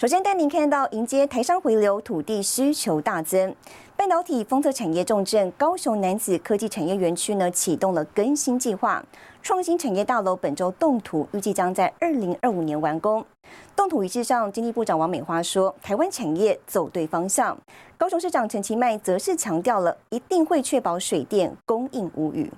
首先带您看到迎接台商回流，土地需求大增，半导体封测产业重镇高雄南子科技产业园区呢启动了更新计划，创新产业大楼本周动土，预计将在二零二五年完工。动土仪式上，经济部长王美花说，台湾产业走对方向。高雄市长陈其迈则是强调了，一定会确保水电供应无虞。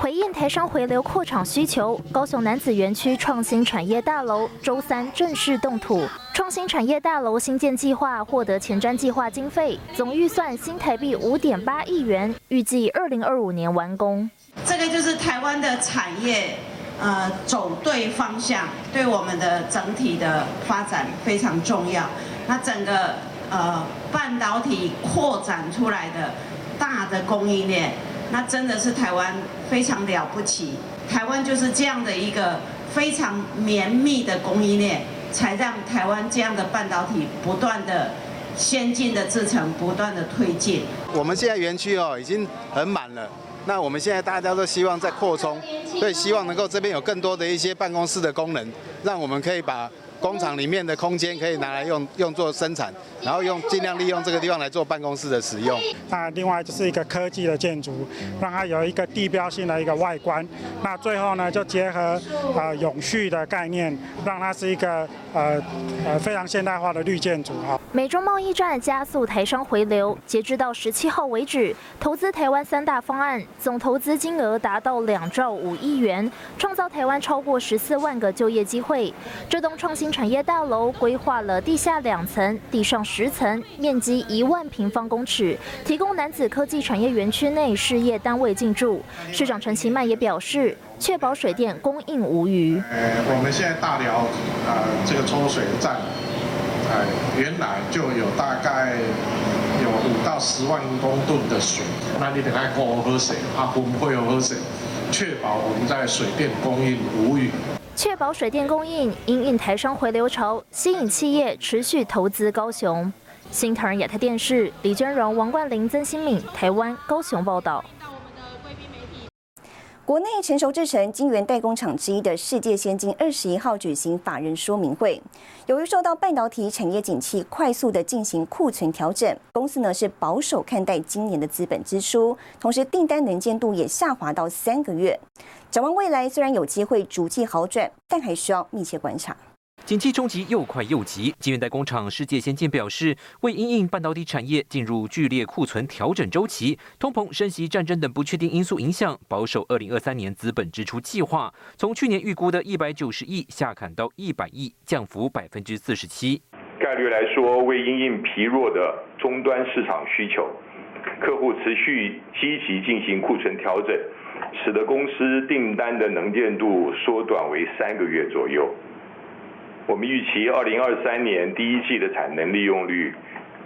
回应台商回流扩厂需求，高雄男子园区创新产业大楼周三正式动土。创新产业大楼新建计划获得前瞻计划经费，总预算新台币五点八亿元，预计二零二五年完工。这个就是台湾的产业，呃，走对方向，对我们的整体的发展非常重要。那整个呃半导体扩展出来的。大的供应链，那真的是台湾非常了不起。台湾就是这样的一个非常绵密的供应链，才让台湾这样的半导体不断的先进的制程不断的推进。我们现在园区哦已经很满了，那我们现在大家都希望在扩充，所以希望能够这边有更多的一些办公室的功能，让我们可以把。工厂里面的空间可以拿来用用作生产，然后用尽量利用这个地方来做办公室的使用。那另外就是一个科技的建筑，让它有一个地标性的一个外观。那最后呢，就结合呃永续的概念，让它是一个呃呃非常现代化的绿建筑哈。美中贸易战加速台商回流，截至到十七号为止，投资台湾三大方案总投资金额达到两兆五亿元，创造台湾超过十四万个就业机会。这栋创新。产业大楼规划了地下两层、地上十层，面积一万平方公尺，提供男子科技产业园区内事业单位进驻。市长陈其迈也表示，确保水电供应无虞。呃，我们现在大寮呃这个抽水站，呃原来就有大概有五到十万公吨的水，那你得开锅喝水，啊不会有喝水，确保我们在水电供应无虞。确保水电供应，因应台商回流潮，吸引企业持续投资高雄。新唐人亚太电视李娟荣、王冠霖、曾新敏，台湾高雄报道。国内成熟制成晶圆代工厂之一的世界先进二十一号举行法人说明会，由于受到半导体产业景气快速的进行库存调整，公司呢是保守看待今年的资本支出，同时订单能见度也下滑到三个月。展望未来，虽然有机会逐季好转，但还需要密切观察。景气冲击又快又急，晶圆代工厂世界先进表示，为因应半导体产业进入剧烈库存调整周期，通膨、升息、战争等不确定因素影响，保守二零二三年资本支出计划，从去年预估的一百九十亿下砍到一百亿，降幅百分之四十七。概率来说，为因应疲弱的终端市场需求，客户持续积极进行库存调整，使得公司订单的能见度缩短为三个月左右。我们预期二零二三年第一季的产能利用率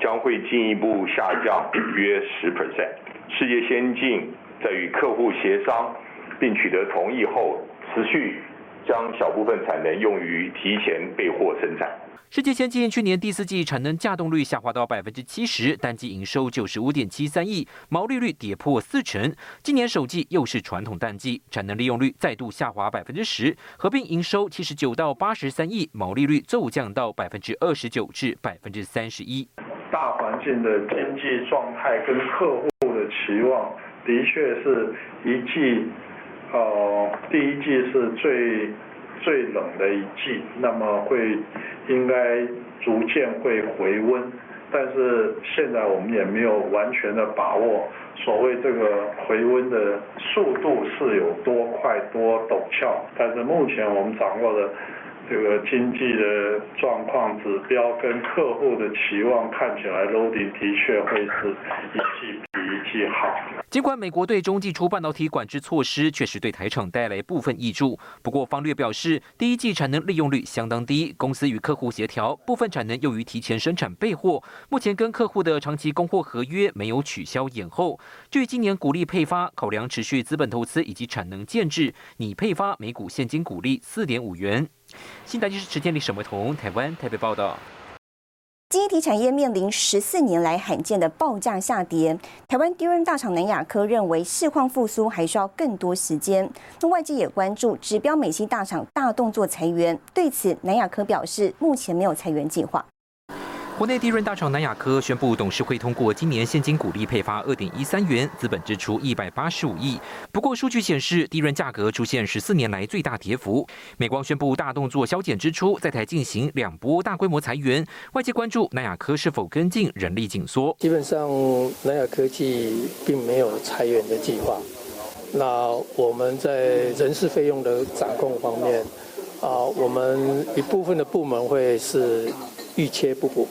将会进一步下降约十 percent。世界先进在与客户协商并取得同意后，持续将小部分产能用于提前备货生产。世界先进去年第四季产能稼动率下滑到百分之七十，单季营收九十五点七三亿，毛利率跌破四成。今年首季又是传统淡季，产能利用率再度下滑百分之十，合并营收七十九到八十三亿，毛利率骤降到百分之二十九至百分之三十一。大环境的经济状态跟客户的期望，的确是一季，呃，第一季是最。最冷的一季，那么会应该逐渐会回温，但是现在我们也没有完全的把握，所谓这个回温的速度是有多快多陡峭，但是目前我们掌握的这个经济的状况指标跟客户的期望看起来，loading 的确会是一季比一季好。尽管美国对中季出半导体管制措施确实对台厂带来部分益助，不过方略表示，第一季产能利用率相当低，公司与客户协调，部分产能用于提前生产备货。目前跟客户的长期供货合约没有取消延后。至于今年股利配发，考量持续资本投资以及产能建制，拟配发每股现金股利四点五元。新台就是池建立沈维彤，台湾台北报道。晶体产业面临十四年来罕见的报价下跌。台湾第二大厂南亚科认为，市况复苏还需要更多时间。那外界也关注指标美西大厂大动作裁员，对此南亚科表示，目前没有裁员计划。国内低润大厂南亚科宣布，董事会通过今年现金股利配发二点一三元，资本支出一百八十五亿。不过，数据显示，低润价格出现十四年来最大跌幅。美光宣布大动作削减支出，在台进行两波大规模裁员。外界关注南亚科是否跟进人力紧缩。基本上，南亚科技并没有裁员的计划。那我们在人事费用的掌控方面，啊，我们一部分的部门会是。预切不补，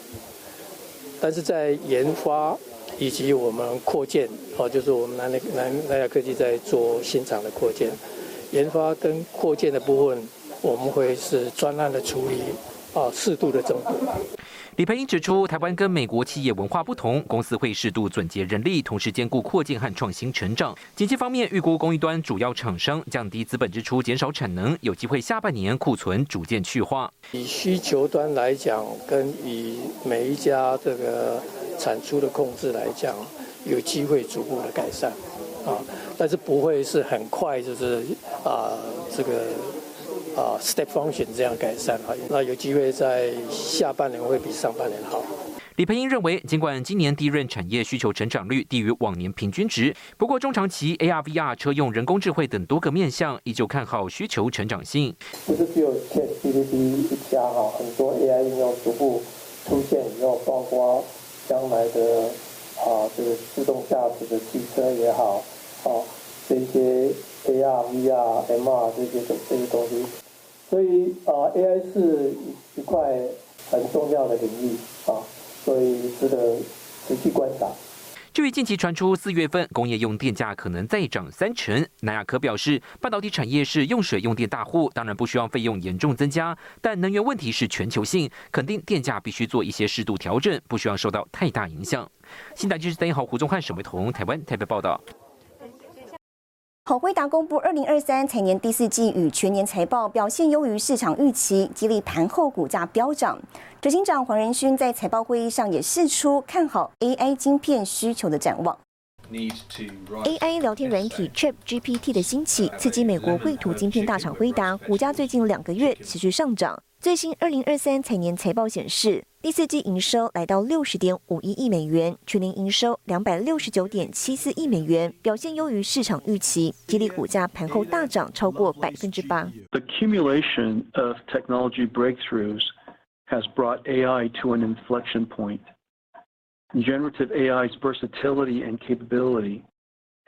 但是在研发以及我们扩建，哦，就是我们南南南亚科技在做新厂的扩建，研发跟扩建的部分，我们会是专案的处理，啊，适度的增补。李培英指出，台湾跟美国企业文化不同，公司会适度总结人力，同时兼顾扩建和创新成长。经济方面，预估供应端主要厂商降低资本支出，减少产能，有机会下半年库存逐渐去化。以需求端来讲，跟以每一家这个产出的控制来讲，有机会逐步的改善啊，但是不会是很快，就是啊这个。啊，step function 这样改善哈，那有机会在下半年会比上半年好。李培英认为，尽管今年低润产业需求成长率低于往年平均值，不过中长期 AR、VR、车用人工智慧等多个面向，依旧看好需求成长性。不是只有 Chat GPT 一家哈，很多 AI 应用逐步出现以后，包括将来的啊这个自动驾驶的汽车也好，啊这些 AR、VR、MR 这些这些东西。所以啊，AI 是一块很重要的领域啊，所以值得持续观察。至于近期传出四月份工业用电价可能再涨三成，南亚科表示，半导体产业是用水用电大户，当然不希望费用严重增加，但能源问题是全球性，肯定电价必须做一些适度调整，不希望受到太大影响。新台就是邓一豪、胡宗汉、沈维彤，台湾台北报道。好，辉达公布二零二三财年第四季与全年财报表现优于市场预期，激励盘后股价飙涨。执行长黄仁勋在财报会议上也释出看好 AI 晶片需求的展望。AI 聊天软体 Chat GPT 的兴起，刺激美国绘图晶片大厂辉达股价最近两个月持续上涨。最新二零二三财年财报显示，第四季营收来到六十点五一亿美元，全年营收两百六十九点七四亿美元，表现优于市场预期，激励股价盘后大涨超过百分之八。The accumulation of technology breakthroughs has brought AI to an inflection point. Generative AI's versatility and capability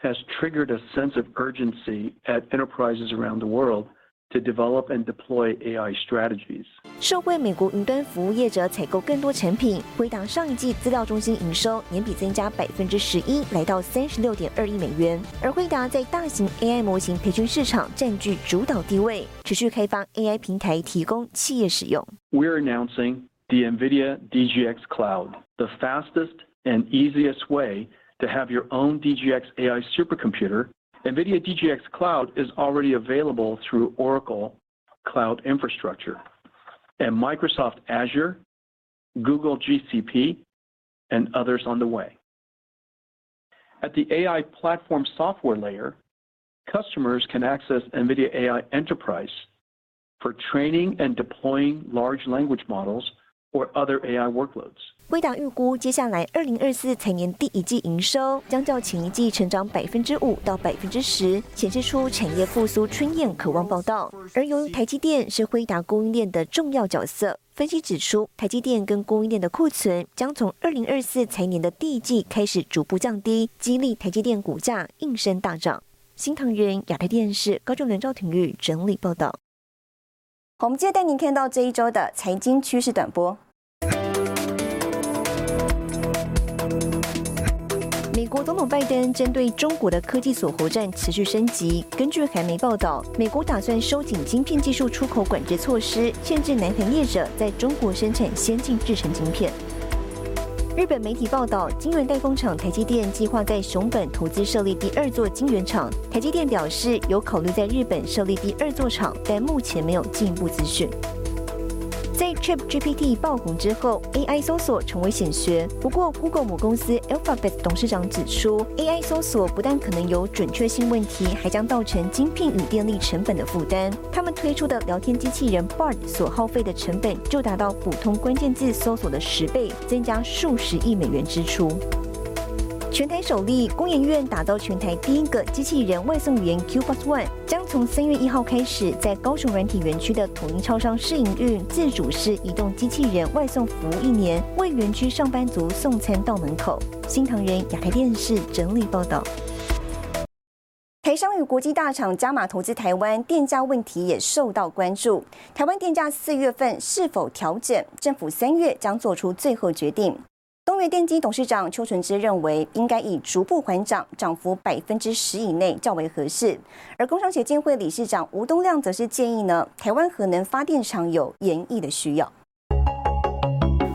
has triggered a sense of urgency at enterprises around the world. to develop and deploy AI strategies. 受惠美国云端服务业者采购更多产品，回答上一季资料中心营收年比增加百分之十一，来到三十六点二亿美元。而辉达在大型 AI 模型培训市场占据主导地位，持续开发 AI 平台提供企业使用。We're announcing the NVIDIA DGX Cloud, the fastest and easiest way to have your own DGX AI supercomputer NVIDIA DGX Cloud is already available through Oracle Cloud Infrastructure and Microsoft Azure, Google GCP, and others on the way. At the AI platform software layer, customers can access NVIDIA AI Enterprise for training and deploying large language models or other AI workloads. 辉达预估，接下来二零二四财年第一季营收将较前一季成长百分之五到百分之十，显示出产业复苏春燕渴望报道。而由于台积电是辉达供应链的重要角色，分析指出，台积电跟供应链的库存将从二零二四财年的第一季开始逐步降低，激励台积电股价应声大涨。新唐人亚太电视高中人赵廷玉整理报道。好，我们接着带您看到这一周的财经趋势短波。国总统拜登针对中国的科技锁喉战持续升级。根据韩媒报道，美国打算收紧晶片技术出口管制措施，限制南韩业者在中国生产先进制程晶片。日本媒体报道，晶圆代工厂台积电计划在熊本投资设立第二座晶圆厂。台积电表示有考虑在日本设立第二座厂，但目前没有进一步资讯。在 Chat GPT 爆红之后，AI 搜索成为显学。不过，Google 母公司 Alphabet 董事长指出，AI 搜索不但可能有准确性问题，还将造成晶片与电力成本的负担。他们推出的聊天机器人 Bard 所耗费的成本就达到普通关键字搜索的十倍，增加数十亿美元支出。全台首例，工研院打造全台第一个机器人外送员 Q Bus One，将从三月一号开始，在高雄软体园区的统一超商试营运自主式移动机器人外送服务一年，为园区上班族送餐到门口。新唐人亚太电视整理报道。台商与国际大厂加码投资台湾，电价问题也受到关注。台湾电价四月份是否调整？政府三月将做出最后决定。东元电机董事长邱纯之认为，应该以逐步缓涨，涨幅百分之十以内较为合适。而工商协进会理事长吴东亮则是建议呢，台湾核能发电厂有延役的需要。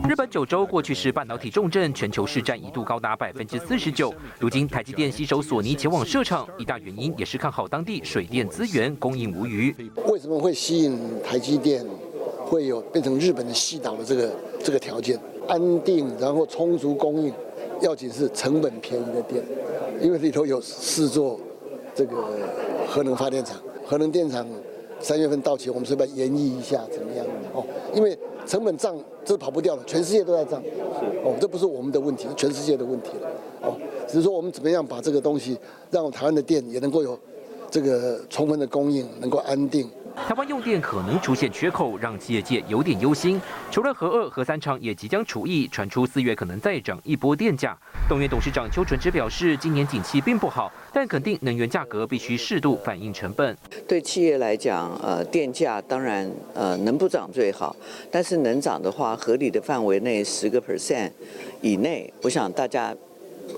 日本九州过去是半导体重镇，全球市占一度高达百分之四十九。如今台积电携手索尼前往设厂，一大原因也是看好当地水电资源供应无虞。为什么会吸引台积电会有变成日本的西岛的这个这个条件？安定，然后充足供应，要紧是成本便宜的电，因为里头有四座这个核能发电厂，核能电厂三月份到期，我们是不是要研议一下怎么样？哦，因为成本涨这跑不掉了，全世界都在涨，哦，这不是我们的问题，全世界的问题了，哦，只是说我们怎么样把这个东西让台湾的电也能够有这个充分的供应，能够安定。台湾用电可能出现缺口，让企业界有点忧心。除了核二、核三厂也即将除役，传出四月可能再涨一波电价。东元董事长邱纯之表示，今年景气并不好，但肯定能源价格必须适度反映成本。对企业来讲，呃，电价当然呃能不涨最好，但是能涨的话，合理的范围内十个 percent 以内，我想大家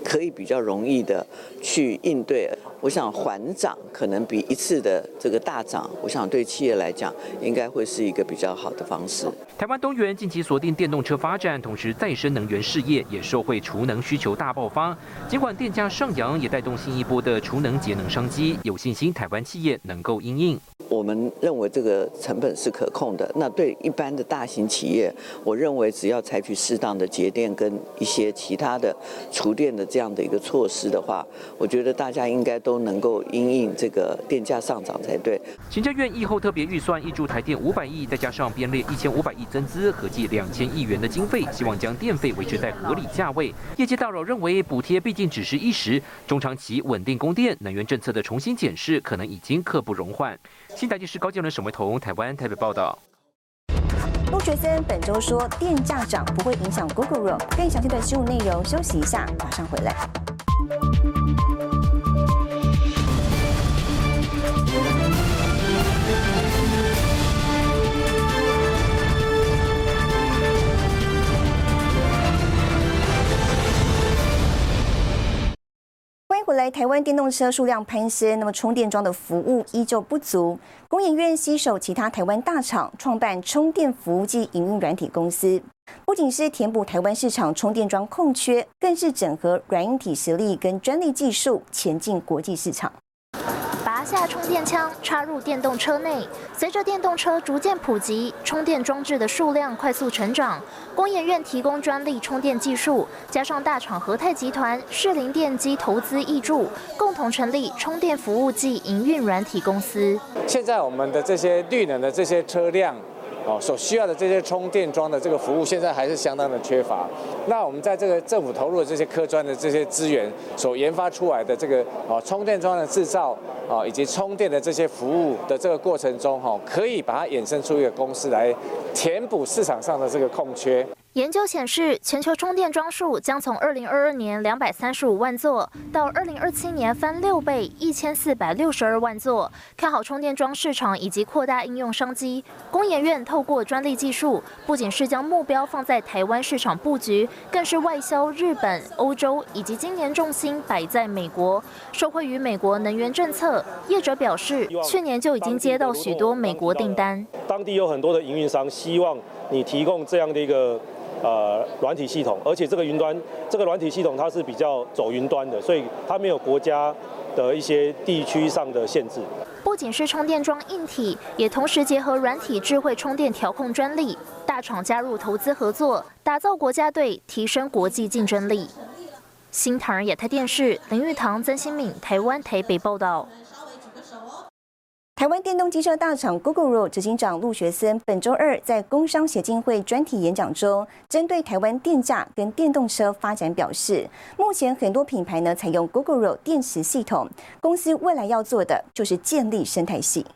可以比较容易的去应对。我想缓涨可能比一次的这个大涨，我想对企业来讲应该会是一个比较好的方式。台湾东元近期锁定电动车发展，同时再生能源事业也受惠储能需求大爆发。尽管电价上扬，也带动新一波的储能节能商机，有信心台湾企业能够应应。我们认为这个成本是可控的。那对一般的大型企业，我认为只要采取适当的节电跟一些其他的储电的这样的一个措施的话，我觉得大家应该都。能够因应这个电价上涨才对。行政院议后特别预算挹注台电五百亿，再加上编列一千五百亿增资，合计两千亿元的经费，希望将电费维持在合理价位。业界大佬认为，补贴毕竟只是一时，中长期稳定供电，能源政策的重新检视可能已经刻不容缓。新台记是高建伦沈维彤，台湾台北报道。陆学森本周说，电价涨不会影响 Google。更详细的新闻内容，休息一下，马上回来。回来，台湾电动车数量攀升，那么充电桩的服务依旧不足。工研院携手其他台湾大厂，创办充电服务及营运软体公司，不仅是填补台湾市场充电桩空缺，更是整合软硬体实力跟专利技术，前进国际市场。下充电枪插入电动车内，随着电动车逐渐普及，充电装置的数量快速成长。工研院提供专利充电技术，加上大厂和泰集团、士林电机投资挹注，共同成立充电服务暨营运软体公司。现在我们的这些绿能的这些车辆。哦，所需要的这些充电桩的这个服务，现在还是相当的缺乏。那我们在这个政府投入的这些科专的这些资源所研发出来的这个哦充电桩的制造啊，以及充电的这些服务的这个过程中，哈，可以把它衍生出一个公司来填补市场上的这个空缺。研究显示，全球充电桩数将从二零二二年两百三十五万座，到二零二七年翻六倍，一千四百六十二万座。看好充电桩市场以及扩大应用商机。工研院透过专利技术，不仅是将目标放在台湾市场布局，更是外销日本、欧洲，以及今年重心摆在美国。受惠于美国能源政策，业者表示，去年就已经接到许多美国订单。当地有很多的营运商希望你提供这样的一个。呃，软体系统，而且这个云端，这个软体系统它是比较走云端的，所以它没有国家的一些地区上的限制。不仅是充电桩硬体，也同时结合软体智慧充电调控专利，大厂加入投资合作，打造国家队，提升国际竞争力。新唐亚太电视林玉堂、曾新敏，台湾台北报道。台湾电动机车大厂 Google 执行长陆学森本周二在工商协进会专题演讲中，针对台湾电价跟电动车发展表示，目前很多品牌呢采用 Google 电池系统，公司未来要做的就是建立生态系。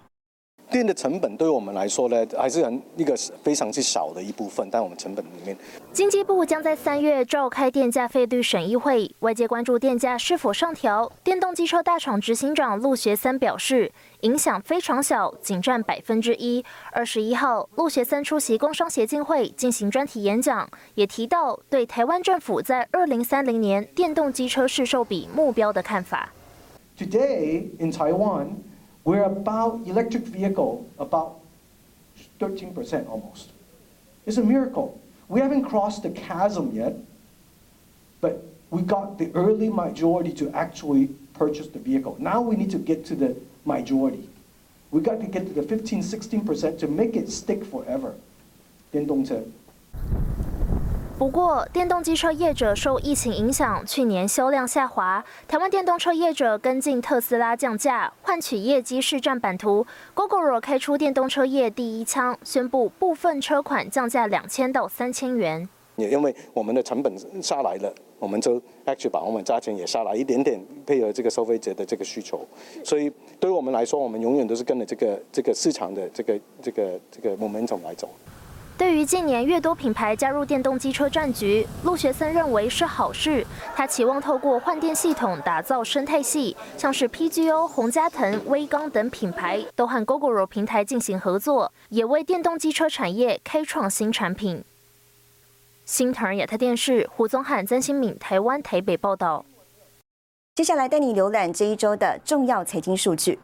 电的成本对于我们来说呢，还是很一个非常之少的一部分，但我们成本里面。经济部将在三月召开电价费率审议会，外界关注电价是否上调。电动机车大厂执行长陆学森表示，影响非常小，仅占百分之一。二十一号，陆学森出席工商协进会进行专题演讲，也提到对台湾政府在二零三零年电动机车市售比目标的看法。Today in Taiwan. We're about electric vehicle, about thirteen percent almost. It's a miracle. We haven't crossed the chasm yet, but we got the early majority to actually purchase the vehicle. Now we need to get to the majority. We got to get to the 15, 16% to make it stick forever. 电动车。不过，电动机车业者受疫情影响，去年销量下滑。台湾电动车业者跟进特斯拉降价，换取业绩市占版图。Google 开出电动车业第一枪，宣布部分车款降价两千到三千元。也因为我们的成本下来了，我们就 actually 把我们价钱也下来一点点，配合这个消费者的这个需求。所以对于我们来说，我们永远都是跟着这个这个市场的这个这个这个 momentum 来走。对于近年越多品牌加入电动机车战局，陆学森认为是好事。他期望透过换电系统打造生态系，像是 PGO、洪嘉腾、威刚等品牌都和 Google 平台进行合作，也为电动机车产业开创新产品。新唐亚太电视胡宗汉、曾新敏，台湾台北报道。接下来带你浏览这一周的重要财经数据。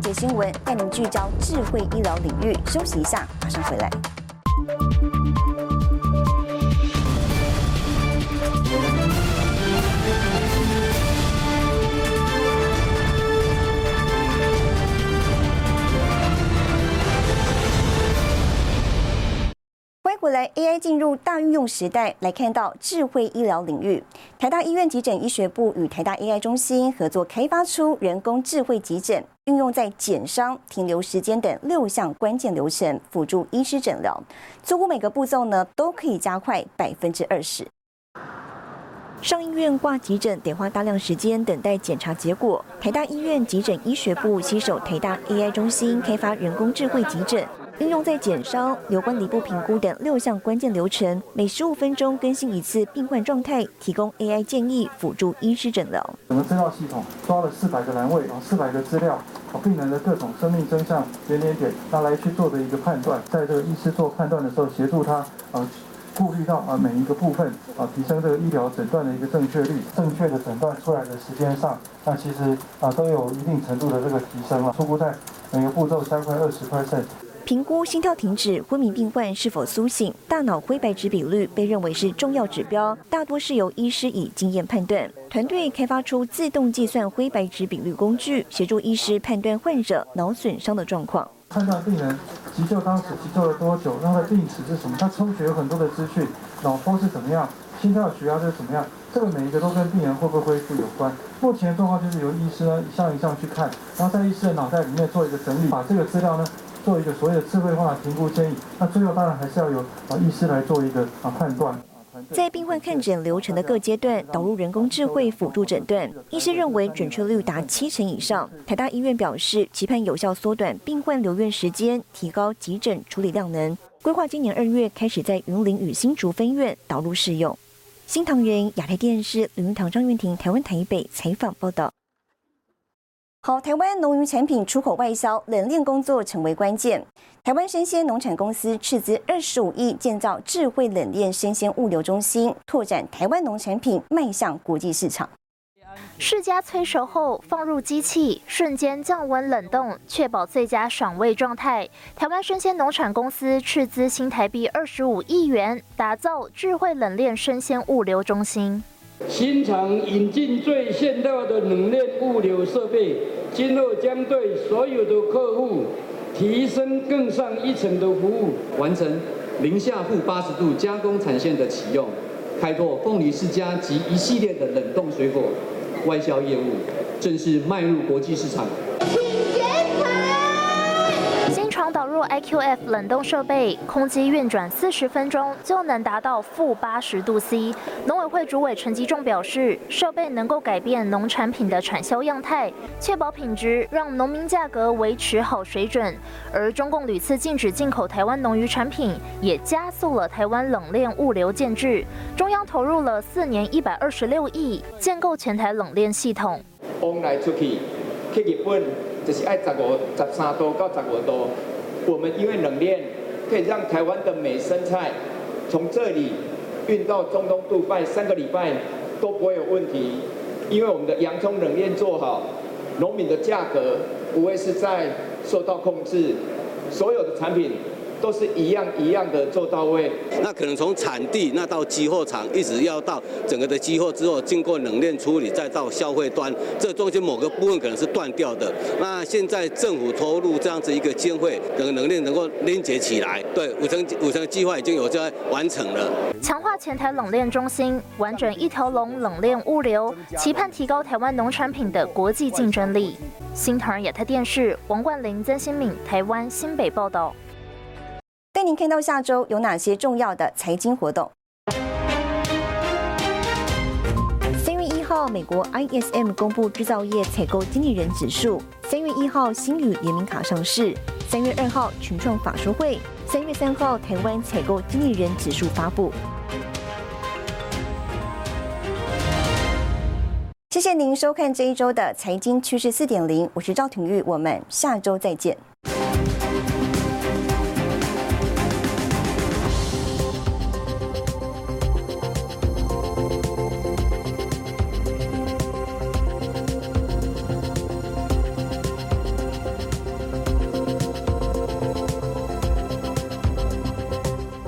一节新闻带您聚焦智慧医疗领域。休息一下，马上回来。回来，AI 进入大运用时代，来看到智慧医疗领域。台大医院急诊医学部与台大 AI 中心合作开发出人工智慧急诊，运用在减伤、停留时间等六项关键流程，辅助医师诊疗。几乎每个步骤呢，都可以加快百分之二十。上医院挂急诊得花大量时间等待检查结果，台大医院急诊医学部携手台大 AI 中心开发人工智慧急诊。应用在减伤、有关离部评估等六项关键流程，每十五分钟更新一次病患状态，提供 AI 建议，辅助医师诊疗。整个资料系统抓了四百个栏位，四百个资料，病人的各种生命真相点点点，拿来去做的一个判断，在这个医师做判断的时候，协助他呃顾虑到啊每一个部分啊，提升这个医疗诊断的一个正确率，正确的诊断出来的时间上，那其实啊都有一定程度的这个提升了，初步在每个步骤加快二十 percent。评估心跳停止、昏迷病患是否苏醒、大脑灰白质比率被认为是重要指标，大多是由医师以经验判断。团队开发出自动计算灰白质比率工具，协助医师判断患者脑损伤的状况。判断病人急救当时急救了多久，他的病史是什么，他抽血有很多的资讯，脑波是怎么样，心跳血压是怎么样，这个每一个都跟病人会不会恢复有关。目前的状况就是由医师呢一项一项去看，然后在医师的脑袋里面做一个整理，把这个资料呢做一个所谓的智慧化评估建议。那最后当然还是要由啊医师来做一个啊判断。在病患看诊流程的各阶段导入人工智慧辅助诊断，医师认为准确率达七成以上。台大医院表示，期盼有效缩短病患留院时间，提高急诊处理量能。规划今年二月开始在云林与新竹分院导入试用。新唐人亚太电视李云堂、张云婷，台湾台北采访报道。好，台湾农渔产品出口外销冷链工作成为关键。台湾生鲜农产公司斥资二十五亿建造智慧冷链生鲜物流中心，拓展台湾农产品迈向国际市场。释迦催熟后放入机器，瞬间降温冷冻，确保最佳赏味状态。台湾生鲜农产公司斥资新台币二十五亿元，打造智慧冷链生鲜物流中心。新厂引进最现代的冷链物流设备，今后将对所有的客户提升更上一层的服务，完成零下负八十度加工产线的启用，开拓凤梨世家及一系列的冷冻水果外销业务，正式迈入国际市场。入 IQF 冷冻设备，空机运转四十分钟就能达到负八十度 C。农委会主委陈吉仲表示，设备能够改变农产品的产销样态，确保品质，让农民价格维持好水准。而中共屡次禁止进口台湾农渔产品，也加速了台湾冷链物流建制。中央投入了四年一百二十六亿，建构全台冷链系统。往来出去去日本，就是爱十五、十三度到十五度。我们因为冷链可以让台湾的美生菜从这里运到中东杜拜三个礼拜都不会有问题，因为我们的洋葱冷链做好，农民的价格不会是在受到控制，所有的产品。都是一样一样的做到位。那可能从产地那到集货场，一直要到整个的集货之后，经过冷链处理，再到消费端，这中间某个部分可能是断掉的。那现在政府投入这样子一个经费，整个冷链能够连接起来。对，五层五层计划已经有在完成了。强化前台冷链中心，完整一条龙冷链物流，期盼提高台湾农产品的国际竞争力。新唐亚太电视王冠霖、曾新敏，台湾新北报道。带您看到下周有哪些重要的财经活动。三月一号，美国 ISM 公布制造业采购经理人指数。三月一号，新宇联名卡上市。三月二号，群创法说会。三月三号，台湾采购经理人指数发布。谢谢您收看这一周的财经趋势四点零，我是赵廷玉，我们下周再见。